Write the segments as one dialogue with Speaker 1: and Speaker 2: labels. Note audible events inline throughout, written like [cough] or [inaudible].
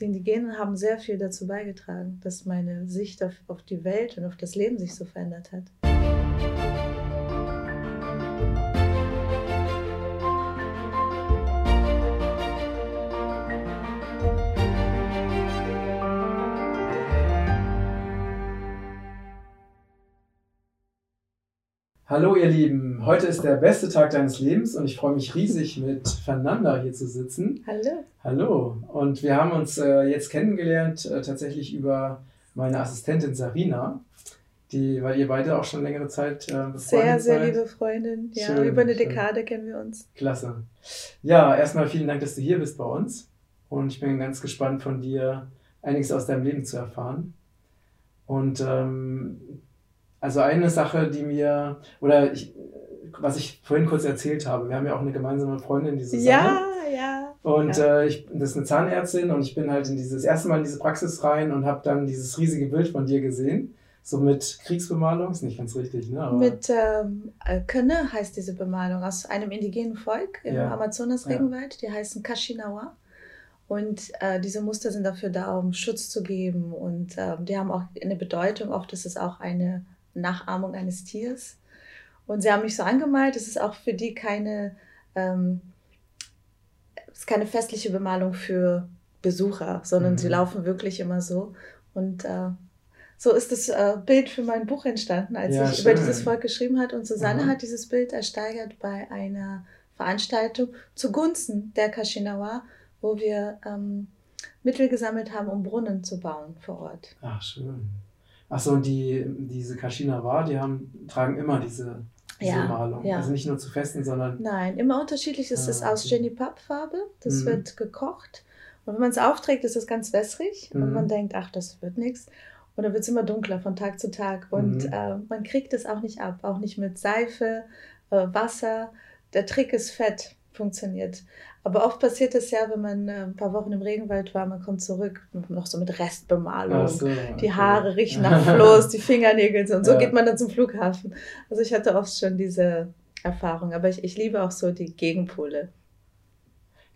Speaker 1: die Indigenen haben sehr viel dazu beigetragen, dass meine Sicht auf, auf die Welt und auf das Leben sich so verändert hat.
Speaker 2: Hallo ihr Lieben, heute ist der beste Tag deines Lebens und ich freue mich riesig mit Fernanda hier zu sitzen.
Speaker 1: Hallo.
Speaker 2: Hallo. Und wir haben uns äh, jetzt kennengelernt äh, tatsächlich über meine Assistentin Sarina, die, weil ihr beide auch schon längere Zeit äh, befreundet
Speaker 1: Sehr, sehr liebe Freundin. Ja, schön, über eine schön. Dekade kennen wir uns.
Speaker 2: Klasse. Ja, erstmal vielen Dank, dass du hier bist bei uns und ich bin ganz gespannt von dir einiges aus deinem Leben zu erfahren. Und ähm, also eine Sache, die mir, oder ich, was ich vorhin kurz erzählt habe, wir haben ja auch eine gemeinsame Freundin, die Susanne.
Speaker 1: Ja, ja.
Speaker 2: Und
Speaker 1: ja.
Speaker 2: Äh, ich, das ist eine Zahnärztin und ich bin halt in dieses erste Mal in diese Praxis rein und habe dann dieses riesige Bild von dir gesehen. So mit Kriegsbemalung, ist nicht ganz richtig, ne?
Speaker 1: Aber mit ähm, äh, Könne heißt diese Bemalung aus einem indigenen Volk im ja. Amazonas-Regenwald. Die heißen Kashinawa. Und äh, diese Muster sind dafür da, um Schutz zu geben. Und äh, die haben auch eine Bedeutung. Oft ist es auch eine Nachahmung eines Tiers. Und sie haben mich so angemalt, es ist auch für die keine, ähm, ist keine festliche Bemalung für Besucher, sondern mhm. sie laufen wirklich immer so. Und äh, so ist das äh, Bild für mein Buch entstanden, als ja, ich schön. über dieses Volk geschrieben habe. Und Susanne mhm. hat dieses Bild ersteigert bei einer Veranstaltung zugunsten der Kashinawa, wo wir ähm, Mittel gesammelt haben, um Brunnen zu bauen vor Ort.
Speaker 2: Ach, schön. Achso, und die, diese Kashina die haben, tragen immer diese, diese ja, Malung. Ja. Also nicht nur zu festen, sondern.
Speaker 1: Nein, immer unterschiedlich. Es ist ah, aus Jenny Papp-Farbe. Das mhm. wird gekocht. Und wenn man es aufträgt, ist es ganz wässrig. Mhm. Und man denkt, ach, das wird nichts. Und dann wird es immer dunkler von Tag zu Tag. Und mhm. äh, man kriegt es auch nicht ab. Auch nicht mit Seife, äh, Wasser. Der Trick ist Fett funktioniert. Aber oft passiert es ja, wenn man äh, ein paar Wochen im Regenwald war, man kommt zurück, noch so mit Restbemalung. So, okay. Die Haare riechen nach [laughs] Floß, die Fingernägel und so ja. geht man dann zum Flughafen. Also ich hatte oft schon diese Erfahrung, aber ich, ich liebe auch so die Gegenpole.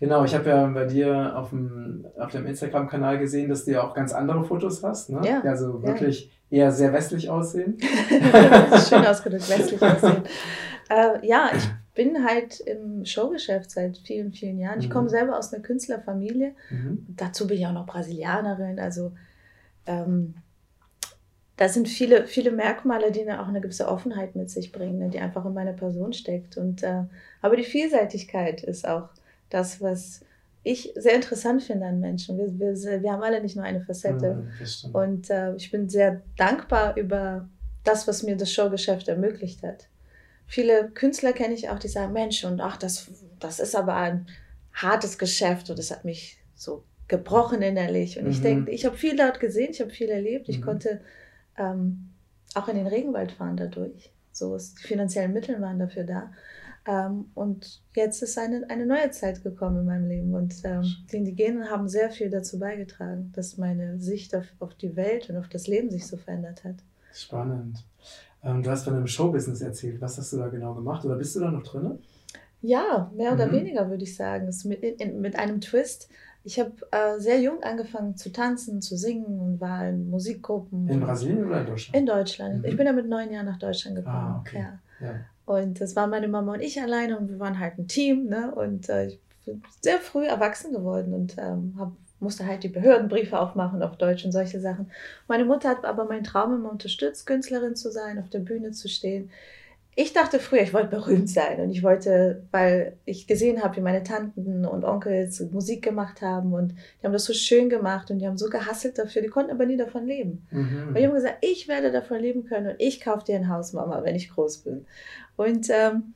Speaker 2: Genau, ich habe ja bei dir auf dem, auf dem Instagram-Kanal gesehen, dass du ja auch ganz andere Fotos hast, ne?
Speaker 1: Ja.
Speaker 2: Also wirklich ja. eher sehr westlich aussehen. [laughs]
Speaker 1: Schön ausgedrückt, westlich aussehen. [laughs] Äh, ja, ich bin halt im Showgeschäft seit vielen, vielen Jahren. Ich komme mhm. selber aus einer Künstlerfamilie. Mhm. Dazu bin ich auch noch Brasilianerin. Also ähm, da sind viele, viele Merkmale, die auch eine gewisse Offenheit mit sich bringen, ne, die einfach in meiner Person steckt. Und, äh, aber die Vielseitigkeit ist auch das, was ich sehr interessant finde an Menschen. Wir, wir, wir haben alle nicht nur eine Facette. Ja, und äh, ich bin sehr dankbar über das, was mir das Showgeschäft ermöglicht hat viele Künstler kenne ich auch, die sagen, Mensch, und ach, das, das ist aber ein hartes Geschäft und das hat mich so gebrochen innerlich. Und mhm. ich denke, ich habe viel dort gesehen, ich habe viel erlebt. Ich mhm. konnte ähm, auch in den Regenwald fahren dadurch. So, ist, die finanziellen Mittel waren dafür da. Ähm, und jetzt ist eine, eine neue Zeit gekommen in meinem Leben. Und ähm, die Indigenen haben sehr viel dazu beigetragen, dass meine Sicht auf, auf die Welt und auf das Leben sich so verändert hat.
Speaker 2: Spannend. Ähm, du hast von einem Showbusiness erzählt. Was hast du da genau gemacht? Oder bist du da noch drin?
Speaker 1: Ja, mehr oder mhm. weniger würde ich sagen. Mit, in, mit einem Twist. Ich habe äh, sehr jung angefangen zu tanzen, zu singen und war in Musikgruppen.
Speaker 2: In Brasilien oder in Deutschland?
Speaker 1: In Deutschland. Mhm. Ich bin ja mit neun Jahren nach Deutschland gekommen. Ah, okay. ja. ja. Und das waren meine Mama und ich alleine und wir waren halt ein Team. Ne? Und äh, ich bin sehr früh erwachsen geworden und ähm, habe musste halt die Behördenbriefe aufmachen auf Deutsch und solche Sachen. Meine Mutter hat aber meinen Traum immer unterstützt, Künstlerin zu sein, auf der Bühne zu stehen. Ich dachte früher, ich wollte berühmt sein und ich wollte, weil ich gesehen habe, wie meine Tanten und Onkels Musik gemacht haben und die haben das so schön gemacht und die haben so gehasselt dafür, die konnten aber nie davon leben. Mhm. Und die haben gesagt, ich werde davon leben können und ich kaufe dir ein Haus, Mama, wenn ich groß bin. Und, ähm,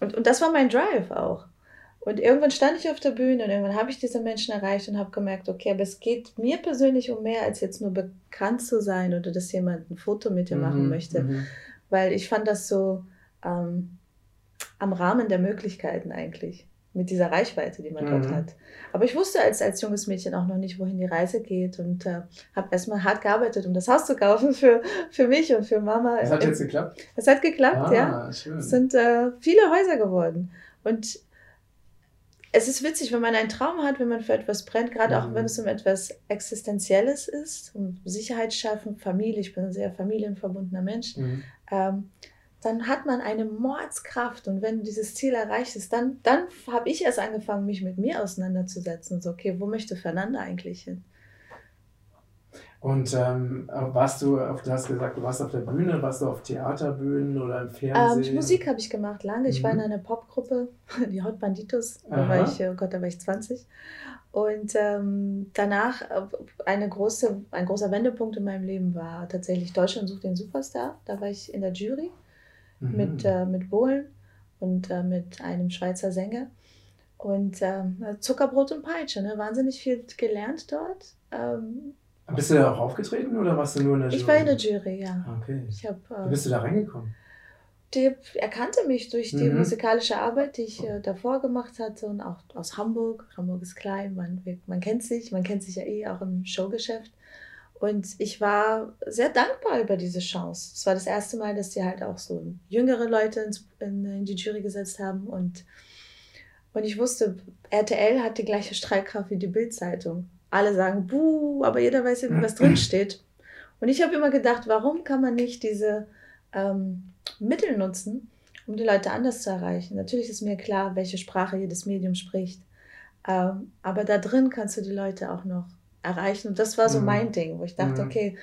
Speaker 1: und, und das war mein Drive auch. Und irgendwann stand ich auf der Bühne und irgendwann habe ich diese Menschen erreicht und habe gemerkt, okay, aber es geht mir persönlich um mehr, als jetzt nur bekannt zu sein oder dass jemand ein Foto mit dir machen mhm, möchte. Mhm. Weil ich fand das so ähm, am Rahmen der Möglichkeiten eigentlich, mit dieser Reichweite, die man mhm. dort hat. Aber ich wusste als, als junges Mädchen auch noch nicht, wohin die Reise geht und äh, habe erstmal hart gearbeitet, um das Haus zu kaufen [laughs] für, für mich und für Mama.
Speaker 2: Es hat jetzt geklappt?
Speaker 1: Es hat geklappt, ah, ja. Schön. Es sind äh, viele Häuser geworden. Und es ist witzig, wenn man einen Traum hat, wenn man für etwas brennt, gerade mhm. auch wenn es um etwas Existenzielles ist, um Sicherheit schaffen, Familie, ich bin ein sehr familienverbundener Mensch, mhm. ähm, dann hat man eine Mordskraft und wenn dieses Ziel erreicht ist, dann, dann habe ich erst angefangen, mich mit mir auseinanderzusetzen. So, okay, wo möchte Fernanda eigentlich hin?
Speaker 2: Und ähm, warst du, du hast gesagt, du warst auf der Bühne, warst du auf Theaterbühnen oder im Fernsehen?
Speaker 1: Ähm, Musik habe ich gemacht, lange. Ich mhm. war in mhm. einer Popgruppe, [laughs] die Hot Banditos. Da war ich, oh Gott, da war ich 20. Und ähm, danach äh, eine große, ein großer Wendepunkt in meinem Leben war tatsächlich Deutschland sucht den Superstar. Da war ich in der Jury mhm. mit, äh, mit Bohlen und äh, mit einem Schweizer Sänger. Und äh, Zuckerbrot und Peitsche, ne? wahnsinnig viel gelernt dort. Ähm,
Speaker 2: bist du da auch aufgetreten oder warst du nur in der
Speaker 1: Jury? Ich war in der Jury, ja.
Speaker 2: Okay.
Speaker 1: Ich hab,
Speaker 2: äh, Wie bist du da reingekommen?
Speaker 1: Die erkannte mich durch die mhm. musikalische Arbeit, die ich äh, davor gemacht hatte und auch aus Hamburg. Hamburg ist klein, man, man kennt sich, man kennt sich ja eh auch im Showgeschäft. Und ich war sehr dankbar über diese Chance. Es war das erste Mal, dass die halt auch so jüngere Leute ins, in, in die Jury gesetzt haben. Und, und ich wusste, RTL hat die gleiche Streitkraft wie die Bildzeitung alle sagen, buh, aber jeder weiß ja, was [clears throat] drin steht. Und ich habe immer gedacht, warum kann man nicht diese ähm, Mittel nutzen, um die Leute anders zu erreichen? Natürlich ist mir klar, welche Sprache jedes Medium spricht. Ähm, aber da drin kannst du die Leute auch noch erreichen. Und das war so mhm. mein Ding, wo ich dachte, mhm. okay,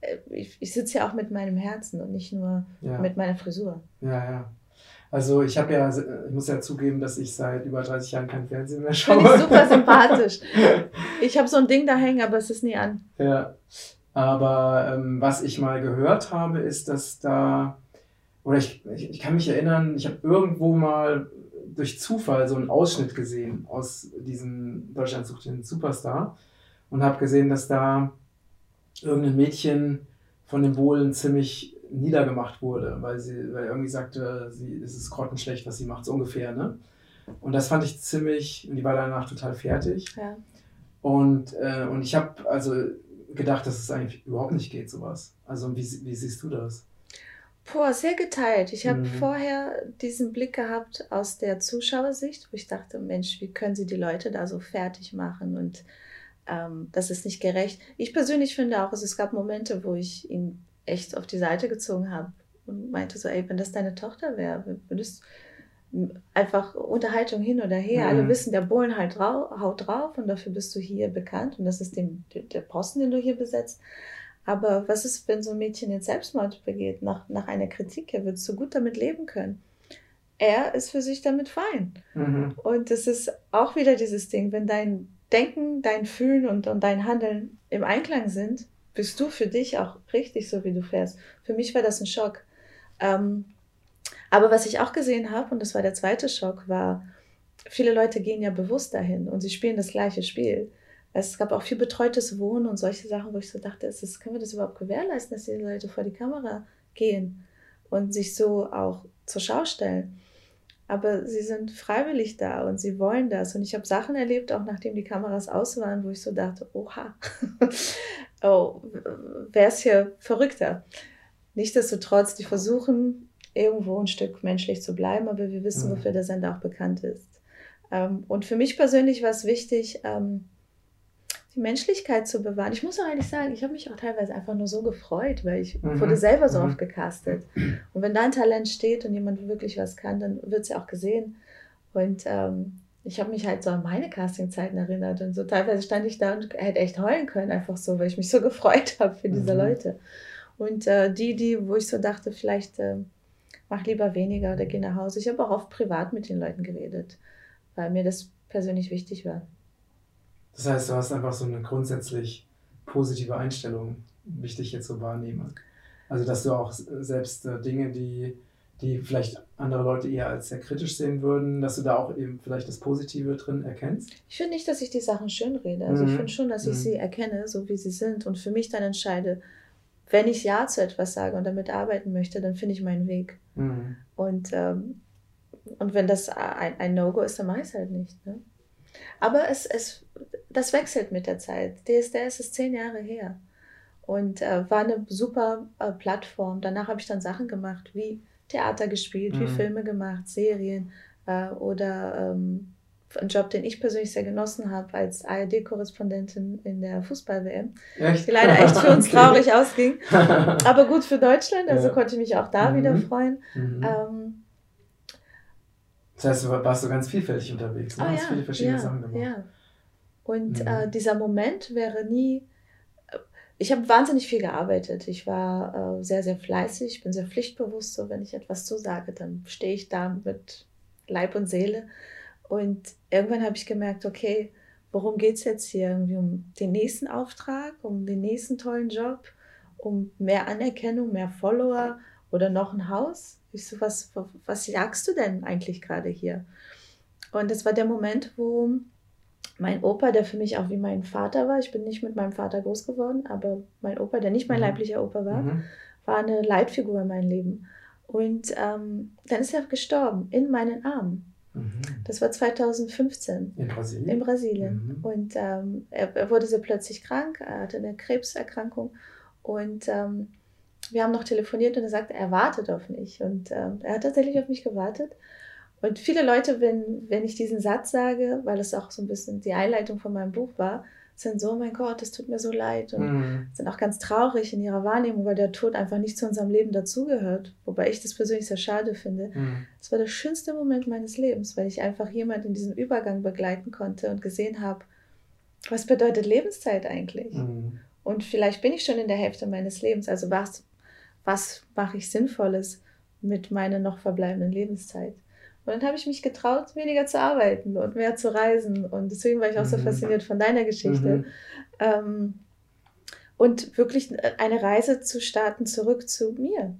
Speaker 1: äh, ich, ich sitze ja auch mit meinem Herzen und nicht nur ja. mit meiner Frisur.
Speaker 2: Ja, ja. Also ich habe ja, ich muss ja zugeben, dass ich seit über 30 Jahren kein Fernsehen mehr schaue.
Speaker 1: Finde ich super sympathisch. [laughs] Ich habe so ein Ding da hängen, aber es ist nie an.
Speaker 2: Ja, aber ähm, was ich mal gehört habe, ist, dass da, oder ich, ich, ich kann mich erinnern, ich habe irgendwo mal durch Zufall so einen Ausschnitt gesehen aus diesem Deutschland sucht den Superstar und habe gesehen, dass da irgendein Mädchen von den Bohlen ziemlich niedergemacht wurde, weil sie, weil irgendwie sagte, sie, es ist grottenschlecht, was sie macht, so ungefähr, ne? Und das fand ich ziemlich, und die war danach total fertig. Ja. Und, äh, und ich habe also gedacht, dass es eigentlich überhaupt nicht geht, sowas. Also wie, wie siehst du das?
Speaker 1: Boah, sehr geteilt. Ich habe mhm. vorher diesen Blick gehabt aus der Zuschauersicht, wo ich dachte, Mensch, wie können sie die Leute da so fertig machen und ähm, das ist nicht gerecht. Ich persönlich finde auch, also es gab Momente, wo ich ihn echt auf die Seite gezogen habe und meinte so, ey, wenn das deine Tochter wäre, würdest einfach Unterhaltung hin oder her. Mhm. Alle wissen, der Bullen halt drau haut drauf und dafür bist du hier bekannt und das ist dem, der Posten, den du hier besetzt. Aber was ist, wenn so ein Mädchen jetzt Selbstmord begeht, nach, nach einer Kritik? Er wird so gut damit leben können. Er ist für sich damit fein. Mhm. Und es ist auch wieder dieses Ding, wenn dein Denken, dein Fühlen und, und dein Handeln im Einklang sind, bist du für dich auch richtig so, wie du fährst. Für mich war das ein Schock. Ähm, aber was ich auch gesehen habe, und das war der zweite Schock, war, viele Leute gehen ja bewusst dahin und sie spielen das gleiche Spiel. Es gab auch viel betreutes Wohnen und solche Sachen, wo ich so dachte, ist das, können wir das überhaupt gewährleisten, dass die Leute vor die Kamera gehen und sich so auch zur Schau stellen. Aber sie sind freiwillig da und sie wollen das. Und ich habe Sachen erlebt, auch nachdem die Kameras aus waren, wo ich so dachte, oha, [laughs] oh, wäre es hier verrückter. Nichtsdestotrotz, die versuchen irgendwo ein Stück menschlich zu bleiben, aber wir wissen, mhm. wofür der Sender auch bekannt ist. Ähm, und für mich persönlich war es wichtig, ähm, die Menschlichkeit zu bewahren. Ich muss auch ehrlich sagen, ich habe mich auch teilweise einfach nur so gefreut, weil ich mhm. wurde selber so mhm. oft gecastet. Und wenn da ein Talent steht und jemand wirklich was kann, dann wird es ja auch gesehen. Und ähm, ich habe mich halt so an meine Castingzeiten erinnert und so teilweise stand ich da und hätte echt heulen können, einfach so, weil ich mich so [laughs] gefreut habe für diese mhm. Leute. Und äh, die, die, wo ich so dachte, vielleicht äh, mach lieber weniger oder geh nach Hause. Ich habe auch oft privat mit den Leuten geredet, weil mir das persönlich wichtig war.
Speaker 2: Das heißt, du hast einfach so eine grundsätzlich positive Einstellung, wie ich dich jetzt so wahrnehme. Also, dass du auch selbst äh, Dinge, die die vielleicht andere Leute eher als sehr kritisch sehen würden, dass du da auch eben vielleicht das Positive drin erkennst?
Speaker 1: Ich finde nicht, dass ich die Sachen schön rede. Also mhm. ich finde schon, dass ich mhm. sie erkenne, so wie sie sind und für mich dann entscheide, wenn ich Ja zu etwas sage und damit arbeiten möchte, dann finde ich meinen Weg. Mhm. Und, ähm, und wenn das ein, ein No-Go ist, dann mache ich es halt nicht. Ne? Aber es, es, das wechselt mit der Zeit. DSDS ist zehn Jahre her und äh, war eine super äh, Plattform. Danach habe ich dann Sachen gemacht wie Theater gespielt, mhm. wie Filme gemacht, Serien äh, oder ähm, ein Job, den ich persönlich sehr genossen habe, als ARD-Korrespondentin in der Fußball-WM. Die leider echt für uns [laughs] okay. traurig ausging. [laughs] Aber gut für Deutschland, also ja. konnte ich mich auch da mhm. wieder freuen. Mhm. Ähm,
Speaker 2: das heißt, du warst so ganz vielfältig unterwegs, ne? Oh, hast ja, viele verschiedene
Speaker 1: ja, Sachen gemacht. Ja. Und mhm. äh, dieser Moment wäre nie. Ich habe wahnsinnig viel gearbeitet. Ich war äh, sehr, sehr fleißig. Ich bin sehr pflichtbewusst. So, wenn ich etwas zusage, dann stehe ich da mit Leib und Seele. Und irgendwann habe ich gemerkt, okay, worum geht es jetzt hier? Irgendwie um den nächsten Auftrag, um den nächsten tollen Job, um mehr Anerkennung, mehr Follower oder noch ein Haus? Ich so, was, was jagst du denn eigentlich gerade hier? Und das war der Moment, wo mein Opa, der für mich auch wie mein Vater war, ich bin nicht mit meinem Vater groß geworden, aber mein Opa, der nicht mein mhm. leiblicher Opa war, mhm. war eine Leitfigur in meinem Leben. Und ähm, dann ist er gestorben in meinen Armen. Mhm. Das war 2015.
Speaker 2: In Brasilien?
Speaker 1: In Brasilien. Mhm. Und ähm, er, er, wurde so plötzlich krank, er hatte eine Krebserkrankung und ähm, wir haben noch telefoniert und er sagte, er wartet auf mich. Und ähm, er hat tatsächlich auf mich gewartet. Und viele Leute, wenn, wenn ich diesen Satz sage, weil es auch so ein bisschen die Einleitung von meinem Buch war, sind so, mein Gott, es tut mir so leid und mhm. sind auch ganz traurig in ihrer Wahrnehmung, weil der Tod einfach nicht zu unserem Leben dazugehört. Wobei ich das persönlich sehr schade finde. Mhm. Es mhm. war der schönste Moment meines Lebens, weil ich einfach jemand in diesem Übergang begleiten konnte und gesehen habe, was bedeutet Lebenszeit eigentlich? Mhm. Und vielleicht bin ich schon in der Hälfte meines Lebens. Also was, was mache ich Sinnvolles mit meiner noch verbleibenden Lebenszeit? Und dann habe ich mich getraut, weniger zu arbeiten und mehr zu reisen. Und deswegen war ich auch so mhm. fasziniert von deiner Geschichte. Mhm. Ähm, und wirklich eine Reise zu starten zurück zu mir.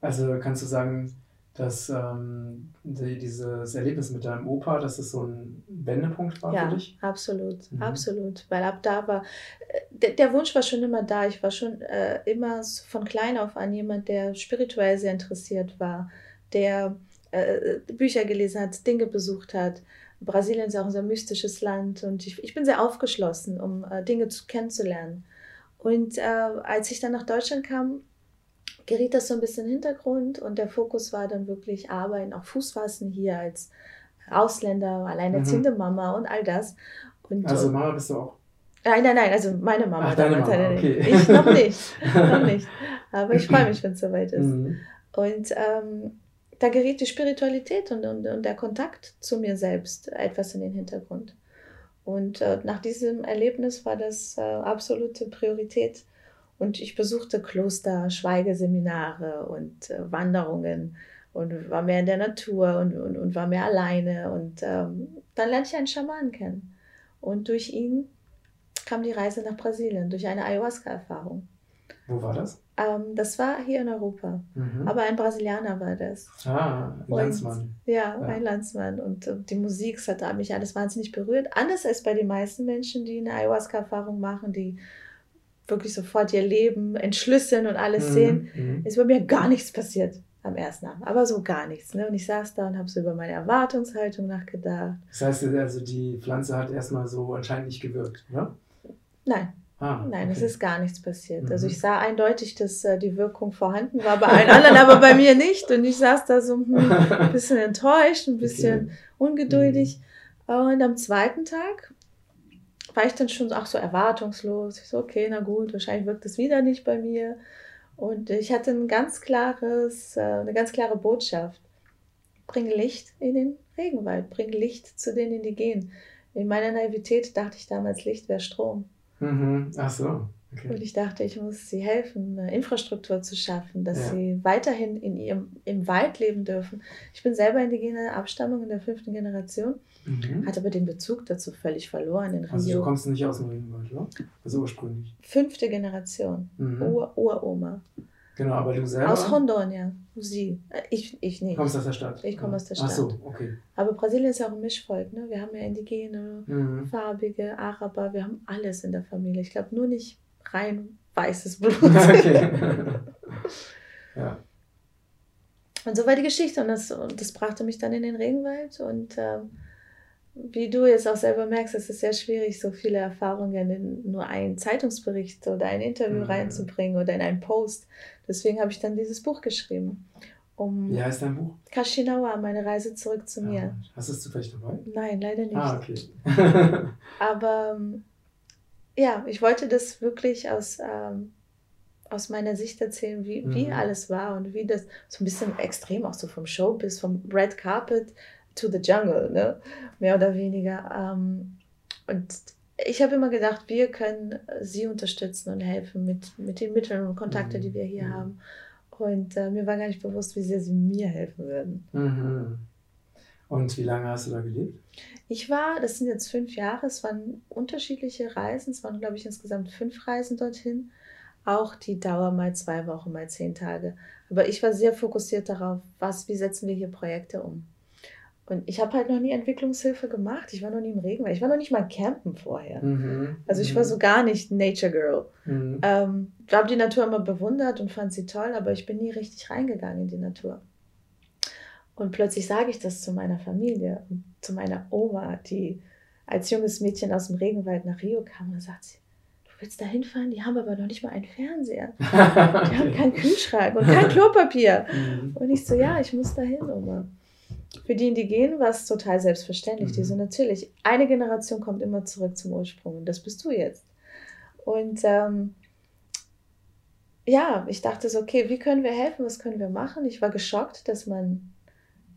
Speaker 2: Also kannst du sagen, dass ähm, die, dieses Erlebnis mit deinem Opa, dass es so ein Wendepunkt war
Speaker 1: ja,
Speaker 2: für dich?
Speaker 1: Absolut, mhm. absolut. Weil ab da war, äh, der, der, Wunsch war schon immer da. Ich war schon äh, immer von klein auf an jemand, der spirituell sehr interessiert war, der äh, Bücher gelesen hat, Dinge besucht hat. Brasilien ist auch ein sehr mystisches Land und ich, ich bin sehr aufgeschlossen, um äh, Dinge zu, kennenzulernen. Und äh, als ich dann nach Deutschland kam, geriet das so ein bisschen in den Hintergrund und der Fokus war dann wirklich Arbeiten, auch Fußfassen hier als Ausländer, alleinerziehende mhm. Mama und all das. Und,
Speaker 2: also Mama bist du auch?
Speaker 1: Nein, nein, nein, also meine Mama. Ach, deine Mama, okay. Ich noch nicht, noch nicht. [laughs] Aber ich freue mich, wenn es soweit ist. Mhm. Und ähm, da geriet die Spiritualität und, und, und der Kontakt zu mir selbst etwas in den Hintergrund. Und äh, nach diesem Erlebnis war das äh, absolute Priorität. Und ich besuchte Kloster, Schweigeseminare und äh, Wanderungen und war mehr in der Natur und, und, und war mehr alleine. Und ähm, dann lernte ich einen Schamanen kennen. Und durch ihn kam die Reise nach Brasilien, durch eine Ayahuasca-Erfahrung.
Speaker 2: Wo war das?
Speaker 1: Ähm, das war hier in Europa. Mhm. Aber ein Brasilianer war das.
Speaker 2: Ah, ein Landsmann.
Speaker 1: ja, ja, ein Landsmann. Und äh, die Musik das hat mich alles wahnsinnig berührt. Anders als bei den meisten Menschen, die eine Ayahuasca-Erfahrung machen, die wirklich sofort ihr Leben entschlüsseln und alles mhm. sehen, mhm. ist bei mir gar nichts passiert am ersten Abend. Aber so gar nichts. Ne? Und ich saß da und habe so über meine Erwartungshaltung nachgedacht.
Speaker 2: Das heißt, also die Pflanze hat erstmal so anscheinend nicht gewirkt, oder?
Speaker 1: Nein. Ah, Nein, okay. es ist gar nichts passiert. Mhm. Also ich sah eindeutig, dass äh, die Wirkung vorhanden war bei allen anderen, aber bei mir nicht. Und ich saß da so hm, ein bisschen enttäuscht, ein bisschen okay. ungeduldig. Mhm. Und am zweiten Tag war ich dann schon auch so erwartungslos. Ich so, okay, na gut, wahrscheinlich wirkt es wieder nicht bei mir. Und ich hatte ein ganz klares, äh, eine ganz klare Botschaft. Bring Licht in den Regenwald, bring Licht zu denen, die gehen. In meiner Naivität dachte ich damals, Licht wäre Strom.
Speaker 2: Mhm. Ach so.
Speaker 1: Okay. Und ich dachte, ich muss sie helfen, eine Infrastruktur zu schaffen, dass ja. sie weiterhin in ihrem, im Wald leben dürfen. Ich bin selber indigene Abstammung in der fünften Generation, mhm. hatte aber den Bezug dazu völlig verloren in
Speaker 2: Rio. Also du kommst nicht aus dem Regenwald, oder? Also ursprünglich.
Speaker 1: Fünfte Generation, mhm. Ur Uroma.
Speaker 2: Genau, aber du selber?
Speaker 1: Aus Rondon, ja. Sie. Äh, ich, ich nicht.
Speaker 2: Du kommst aus der Stadt?
Speaker 1: Ich komme aus der Stadt.
Speaker 2: Ach so, okay.
Speaker 1: Aber Brasilien ist ja auch ein Mischvolk, ne? Wir haben ja Indigene, mhm. Farbige, Araber, wir haben alles in der Familie. Ich glaube nur nicht rein weißes [laughs] Blut. okay. [laughs] ja. Und so war die Geschichte und das, und das brachte mich dann in den Regenwald und ähm, wie du jetzt auch selber merkst, es ist sehr schwierig, so viele Erfahrungen in nur einen Zeitungsbericht oder ein Interview mhm. reinzubringen oder in einen Post. Deswegen habe ich dann dieses Buch geschrieben. Um
Speaker 2: Wie heißt dein Buch?
Speaker 1: Kashinawa, meine Reise zurück zu mir.
Speaker 2: Ah, hast du es zufällig dabei?
Speaker 1: Nein, leider nicht.
Speaker 2: Ah, okay. [laughs]
Speaker 1: Aber ähm, ja, ich wollte das wirklich aus, ähm, aus meiner Sicht erzählen, wie, mhm. wie alles war und wie das so ein bisschen extrem auch so vom Showbiz, vom Red Carpet to the Jungle, ne? mehr oder weniger. Ähm, und ich habe immer gedacht, wir können sie unterstützen und helfen mit, mit den Mitteln und Kontakten, die wir hier mhm. haben. Und äh, mir war gar nicht bewusst, wie sehr sie mir helfen würden.
Speaker 2: Mhm. Und wie lange hast du da gelebt?
Speaker 1: Ich war, das sind jetzt fünf Jahre, es waren unterschiedliche Reisen, es waren, glaube ich, insgesamt fünf Reisen dorthin. Auch die Dauer mal zwei Wochen, mal zehn Tage. Aber ich war sehr fokussiert darauf, was, wie setzen wir hier Projekte um. Und ich habe halt noch nie Entwicklungshilfe gemacht. Ich war noch nie im Regen, weil ich war noch nicht mal campen vorher. Mhm. Also ich war mhm. so gar nicht Nature Girl. Mhm. Ähm, ich habe die Natur immer bewundert und fand sie toll, aber ich bin nie richtig reingegangen in die Natur. Und plötzlich sage ich das zu meiner Familie und zu meiner Oma, die als junges Mädchen aus dem Regenwald nach Rio kam. Und sagt sie, du willst da hinfahren? Die haben aber noch nicht mal einen Fernseher. [laughs] Die haben keinen Kühlschrank und kein [laughs] Klopapier. Mhm. Und ich so, ja, ich muss da hin, Oma. Für die Indigenen war es total selbstverständlich. Mhm. Die so natürlich, eine Generation kommt immer zurück zum Ursprung und das bist du jetzt. Und ähm, ja, ich dachte so, okay, wie können wir helfen, was können wir machen? Ich war geschockt, dass man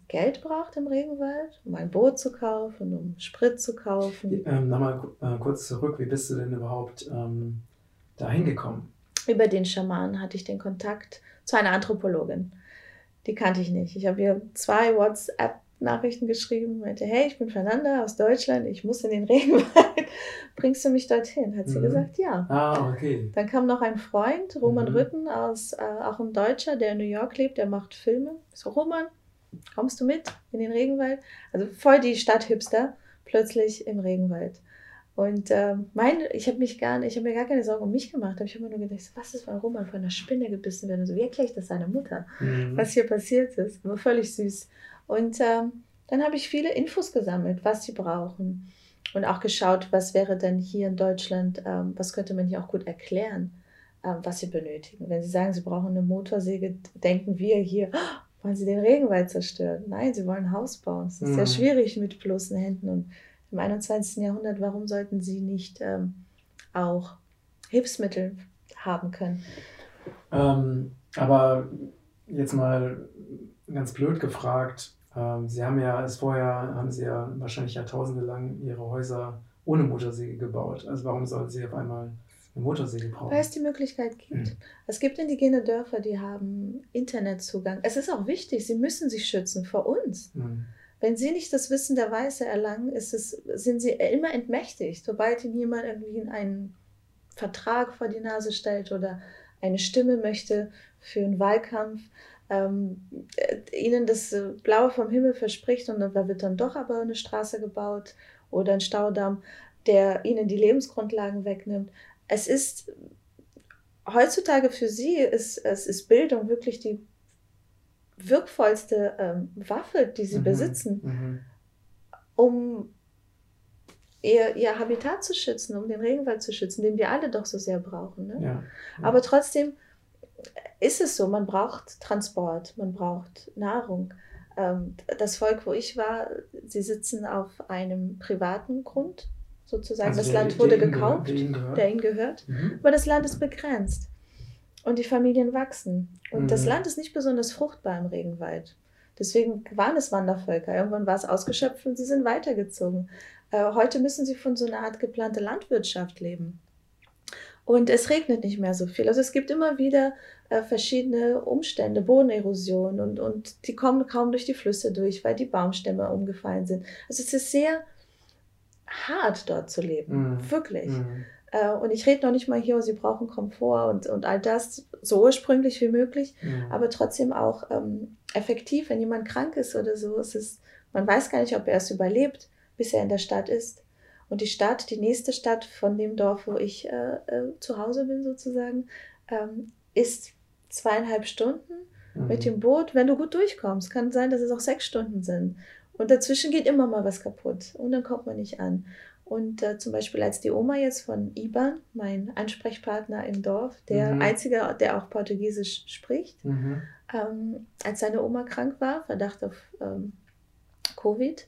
Speaker 1: Geld braucht im Regenwald, um ein Boot zu kaufen, um Sprit zu kaufen.
Speaker 2: Ähm, Nochmal äh, kurz zurück, wie bist du denn überhaupt ähm, dahin gekommen?
Speaker 1: Über den Schaman hatte ich den Kontakt zu einer Anthropologin. Die kannte ich nicht. Ich habe ihr zwei WhatsApp-Nachrichten geschrieben, meinte, hey, ich bin Fernanda aus Deutschland, ich muss in den [laughs] Regenwald. Bringst du mich dorthin? Hat sie mhm. gesagt, ja.
Speaker 2: Ah, okay.
Speaker 1: Dann kam noch ein Freund, Roman mhm. Rütten, aus, äh, auch ein Deutscher, der in New York lebt, der macht Filme. Ich so, Roman, kommst du mit in den Regenwald? Also voll die Stadthipster, plötzlich im Regenwald. Und äh, mein, ich habe mich gar ich habe mir gar keine Sorgen um mich gemacht, aber ich habe mir nur gedacht, was ist, wenn Roman von einer Spinne gebissen wird? Und so, wie erkläre ich das seiner Mutter, mhm. was hier passiert ist? War völlig süß. Und äh, dann habe ich viele Infos gesammelt, was sie brauchen. Und auch geschaut, was wäre denn hier in Deutschland, äh, was könnte man hier auch gut erklären, äh, was sie benötigen. Wenn sie sagen, sie brauchen eine Motorsäge, denken wir hier, oh, wollen sie den Regenwald zerstören? Nein, sie wollen ein Haus bauen. Es ist mhm. sehr schwierig mit bloßen Händen und im 21. Jahrhundert, warum sollten sie nicht ähm, auch Hilfsmittel haben können?
Speaker 2: Ähm, aber jetzt mal ganz blöd gefragt, ähm, Sie haben ja es vorher, haben Sie ja wahrscheinlich Jahrtausende lang Ihre Häuser ohne Motorsäge gebaut. Also warum sollen Sie auf einmal eine Motorsäge brauchen?
Speaker 1: Weil es die Möglichkeit gibt. Mhm. Es gibt indigene Dörfer, die haben Internetzugang. Es ist auch wichtig, sie müssen sich schützen vor uns. Mhm. Wenn sie nicht das Wissen der Weise erlangen, es, sind sie immer entmächtigt. Sobald ihnen jemand irgendwie einen Vertrag vor die Nase stellt oder eine Stimme möchte für einen Wahlkampf, ähm, äh, ihnen das Blaue vom Himmel verspricht und da wird dann doch aber eine Straße gebaut oder ein Staudamm, der ihnen die Lebensgrundlagen wegnimmt. Es ist heutzutage für sie ist, es ist Bildung wirklich die wirkvollste ähm, Waffe, die sie mhm. besitzen, mhm. um ihr, ihr Habitat zu schützen, um den Regenwald zu schützen, den wir alle doch so sehr brauchen. Ne? Ja, ja. Aber trotzdem ist es so, man braucht Transport, man braucht Nahrung. Ähm, das Volk, wo ich war, sie sitzen auf einem privaten Grund, sozusagen. Also das Land wurde gekauft, der ihnen gehört. Der ihnen gehört. Mhm. Aber das Land ist begrenzt und die Familien wachsen. Und mhm. das Land ist nicht besonders fruchtbar im Regenwald. Deswegen waren es Wandervölker. Irgendwann war es ausgeschöpft und sie sind weitergezogen. Äh, heute müssen sie von so einer Art geplante Landwirtschaft leben. Und es regnet nicht mehr so viel. Also es gibt immer wieder äh, verschiedene Umstände, Bodenerosion und, und die kommen kaum durch die Flüsse durch, weil die Baumstämme umgefallen sind. Also es ist sehr hart dort zu leben, mhm. wirklich. Mhm. Äh, und ich rede noch nicht mal hier, sie brauchen Komfort und, und all das so ursprünglich wie möglich, mhm. aber trotzdem auch ähm, effektiv, wenn jemand krank ist oder so. Es ist, man weiß gar nicht, ob er es überlebt, bis er in der Stadt ist. Und die Stadt, die nächste Stadt von dem Dorf, wo ich äh, äh, zu Hause bin sozusagen, ähm, ist zweieinhalb Stunden mhm. mit dem Boot, wenn du gut durchkommst. Kann sein, dass es auch sechs Stunden sind. Und dazwischen geht immer mal was kaputt und dann kommt man nicht an. Und äh, zum Beispiel als die Oma jetzt von Iban, mein Ansprechpartner im Dorf, der mhm. einzige, der auch Portugiesisch spricht, mhm. ähm, als seine Oma krank war, Verdacht auf ähm, Covid,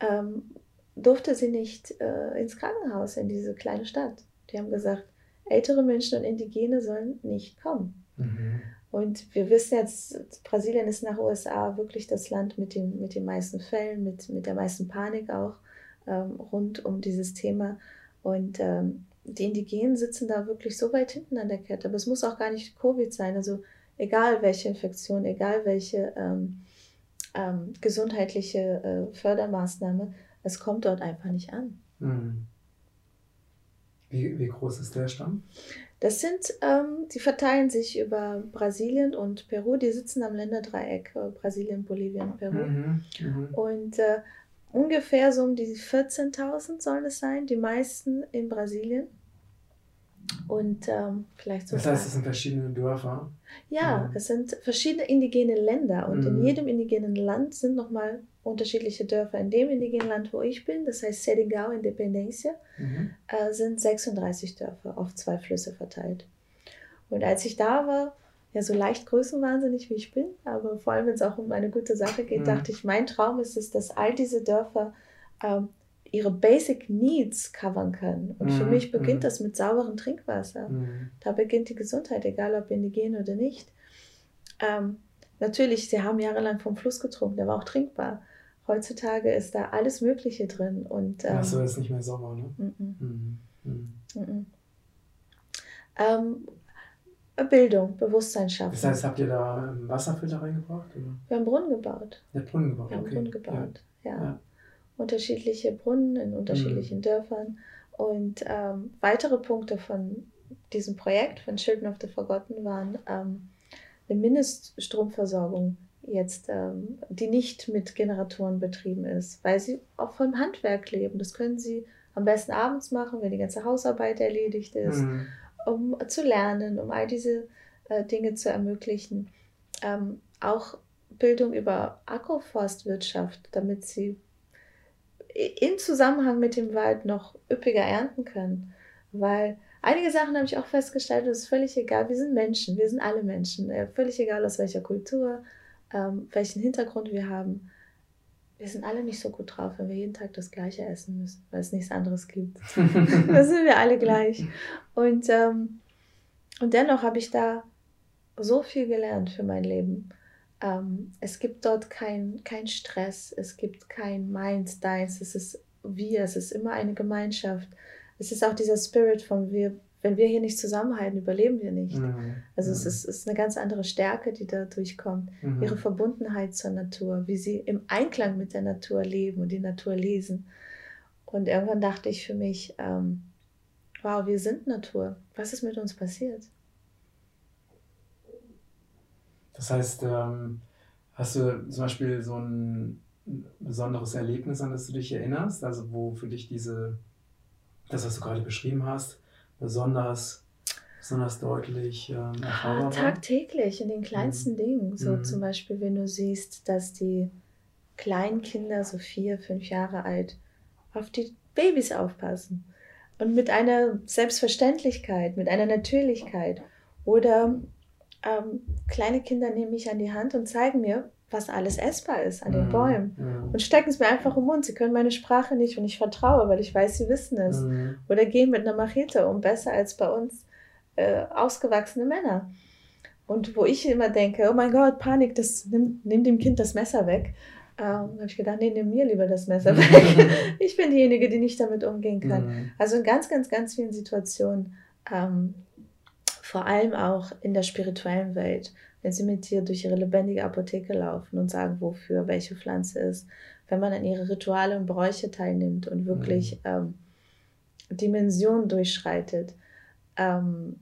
Speaker 1: ähm, durfte sie nicht äh, ins Krankenhaus in diese kleine Stadt. Die haben gesagt, ältere Menschen und Indigene sollen nicht kommen. Mhm. Und wir wissen jetzt, Brasilien ist nach USA wirklich das Land mit, dem, mit den meisten Fällen, mit, mit der meisten Panik auch ähm, rund um dieses Thema. Und ähm, die Indigenen sitzen da wirklich so weit hinten an der Kette. Aber es muss auch gar nicht Covid sein. Also egal welche Infektion, egal welche ähm, ähm gesundheitliche äh, Fördermaßnahme, es kommt dort einfach nicht an. Mhm.
Speaker 2: Wie, wie groß ist der Stamm?
Speaker 1: Das sind, ähm, die verteilen sich über Brasilien und Peru. Die sitzen am Länderdreieck, äh, Brasilien, Bolivien, Peru. Mhm, mh. Und äh, ungefähr so um die 14.000 sollen es sein, die meisten in Brasilien. Und ähm, vielleicht
Speaker 2: so. Das heißt, es sind verschiedene Dörfer?
Speaker 1: Ja, mhm. es sind verschiedene indigene Länder und mhm. in jedem indigenen Land sind nochmal unterschiedliche Dörfer. In dem indigenen Land, wo ich bin, das heißt Serigao Independencia, mhm. äh, sind 36 Dörfer auf zwei Flüsse verteilt. Und als ich da war, ja, so leicht größenwahnsinnig wie ich bin, aber vor allem, wenn es auch um eine gute Sache geht, mhm. dachte ich, mein Traum ist es, dass all diese Dörfer ähm, ihre Basic Needs covern können. Und mhm. für mich beginnt mhm. das mit sauberem Trinkwasser. Mhm. Da beginnt die Gesundheit, egal ob indigen oder nicht. Ähm, natürlich, sie haben jahrelang vom Fluss getrunken, der war auch trinkbar. Heutzutage ist da alles Mögliche drin. Und,
Speaker 2: ähm, Achso, ist nicht mehr sauber, ne? Mhm.
Speaker 1: Mhm. Mhm. Ähm, Bildung, Bewusstsein schaffen.
Speaker 2: Das heißt, habt ihr da einen Wasserfilter reingebracht? Oder?
Speaker 1: Wir haben Brunnen gebaut.
Speaker 2: Ja, Brunnen gebaut.
Speaker 1: Wir haben okay. Brunnen gebaut, ja. ja. ja. Unterschiedliche Brunnen in unterschiedlichen mhm. Dörfern. Und ähm, weitere Punkte von diesem Projekt, von Children of the Forgotten, waren ähm, eine Mindeststromversorgung jetzt, ähm, die nicht mit Generatoren betrieben ist, weil sie auch vom Handwerk leben. Das können sie am besten abends machen, wenn die ganze Hausarbeit erledigt ist, mhm. Um zu lernen, um all diese äh, Dinge zu ermöglichen. Ähm, auch Bildung über Agroforstwirtschaft, damit sie im Zusammenhang mit dem Wald noch üppiger ernten können. Weil einige Sachen habe ich auch festgestellt, es ist völlig egal, wir sind Menschen, wir sind alle Menschen, äh, völlig egal aus welcher Kultur, ähm, welchen Hintergrund wir haben. Wir sind alle nicht so gut drauf, wenn wir jeden Tag das Gleiche essen müssen, weil es nichts anderes gibt. [laughs] da sind wir alle gleich. Und, ähm, und dennoch habe ich da so viel gelernt für mein Leben. Ähm, es gibt dort keinen kein Stress, es gibt kein Meins, Deins, es ist wir, es ist immer eine Gemeinschaft. Es ist auch dieser Spirit von wir, wenn wir hier nicht zusammenhalten, überleben wir nicht. Mhm. Also mhm. es ist, ist, eine ganz andere Stärke, die da durchkommt. Mhm. Ihre Verbundenheit zur Natur, wie sie im Einklang mit der Natur leben und die Natur lesen. Und irgendwann dachte ich für mich, ähm, wow, wir sind Natur. Was ist mit uns passiert?
Speaker 2: Das heißt, ähm, hast du zum Beispiel so ein besonderes Erlebnis, an das du dich erinnerst? Also wo für dich diese, das, was du gerade beschrieben hast, besonders, besonders deutlich ähm,
Speaker 1: erfahrbar ah, Tagtäglich, in den kleinsten mhm. Dingen. So mhm. zum Beispiel, wenn du siehst, dass die kleinen Kinder, so vier, fünf Jahre alt, auf die Babys aufpassen. Und mit einer Selbstverständlichkeit, mit einer Natürlichkeit. Oder ähm, kleine Kinder nehmen mich an die Hand und zeigen mir, was alles essbar ist an den mhm. Bäumen. Mhm. Und stecken es mir einfach im Mund. Sie können meine Sprache nicht und ich vertraue, weil ich weiß, sie wissen es. Mhm. Oder gehen mit einer Machete um, besser als bei uns äh, ausgewachsene Männer. Und wo ich immer denke, oh mein Gott, Panik, das nimmt nimm dem Kind das Messer weg. Ähm, habe ich gedacht, nee, nimm mir lieber das Messer weg. [laughs] ich bin diejenige, die nicht damit umgehen kann. Mhm. Also in ganz, ganz, ganz vielen Situationen ähm, vor allem auch in der spirituellen Welt, wenn sie mit dir durch ihre lebendige Apotheke laufen und sagen, wofür welche Pflanze ist, wenn man an ihre Rituale und Bräuche teilnimmt und wirklich mhm. ähm, Dimensionen durchschreitet, ähm,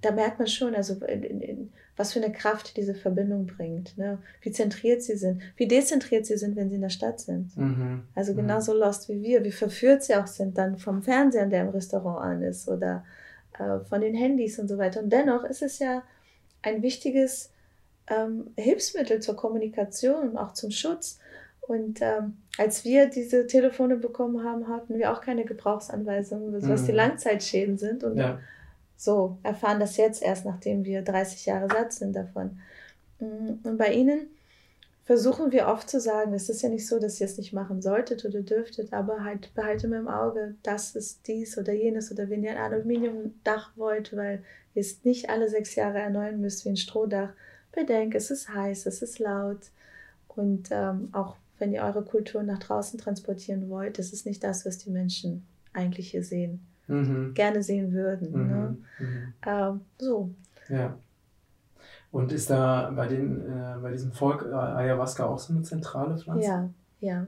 Speaker 1: da merkt man schon, also in, in, in, was für eine Kraft diese Verbindung bringt, ne? wie zentriert sie sind, wie dezentriert sie sind, wenn sie in der Stadt sind. Mhm. Also mhm. genauso lost wie wir, wie verführt sie auch sind dann vom Fernseher, der im Restaurant an ist oder äh, von den Handys und so weiter. Und dennoch ist es ja ein wichtiges ähm, Hilfsmittel zur Kommunikation und auch zum Schutz. Und ähm, als wir diese Telefone bekommen haben, hatten wir auch keine Gebrauchsanweisungen, was mhm. die Langzeitschäden sind. Und ja. so erfahren das jetzt erst, nachdem wir 30 Jahre satt sind davon. Mm, und bei Ihnen versuchen wir oft zu sagen, es ist ja nicht so, dass ihr es nicht machen solltet oder dürftet, aber halt behalte mir im Auge, das ist dies oder jenes oder wenn ihr ein Aluminiumdach wollt, weil ihr es nicht alle sechs Jahre erneuern müsst wie ein Strohdach, bedenkt, es ist heiß, es ist laut und ähm, auch wenn ihr eure Kultur nach draußen transportieren wollt, das ist nicht das, was die Menschen eigentlich hier sehen, mhm. gerne sehen würden. Mhm. Ne? Mhm. Ähm, so.
Speaker 2: Ja. Und ist da bei, den, äh, bei diesem Volk äh, Ayahuasca auch so eine zentrale Pflanze?
Speaker 1: Ja, ja.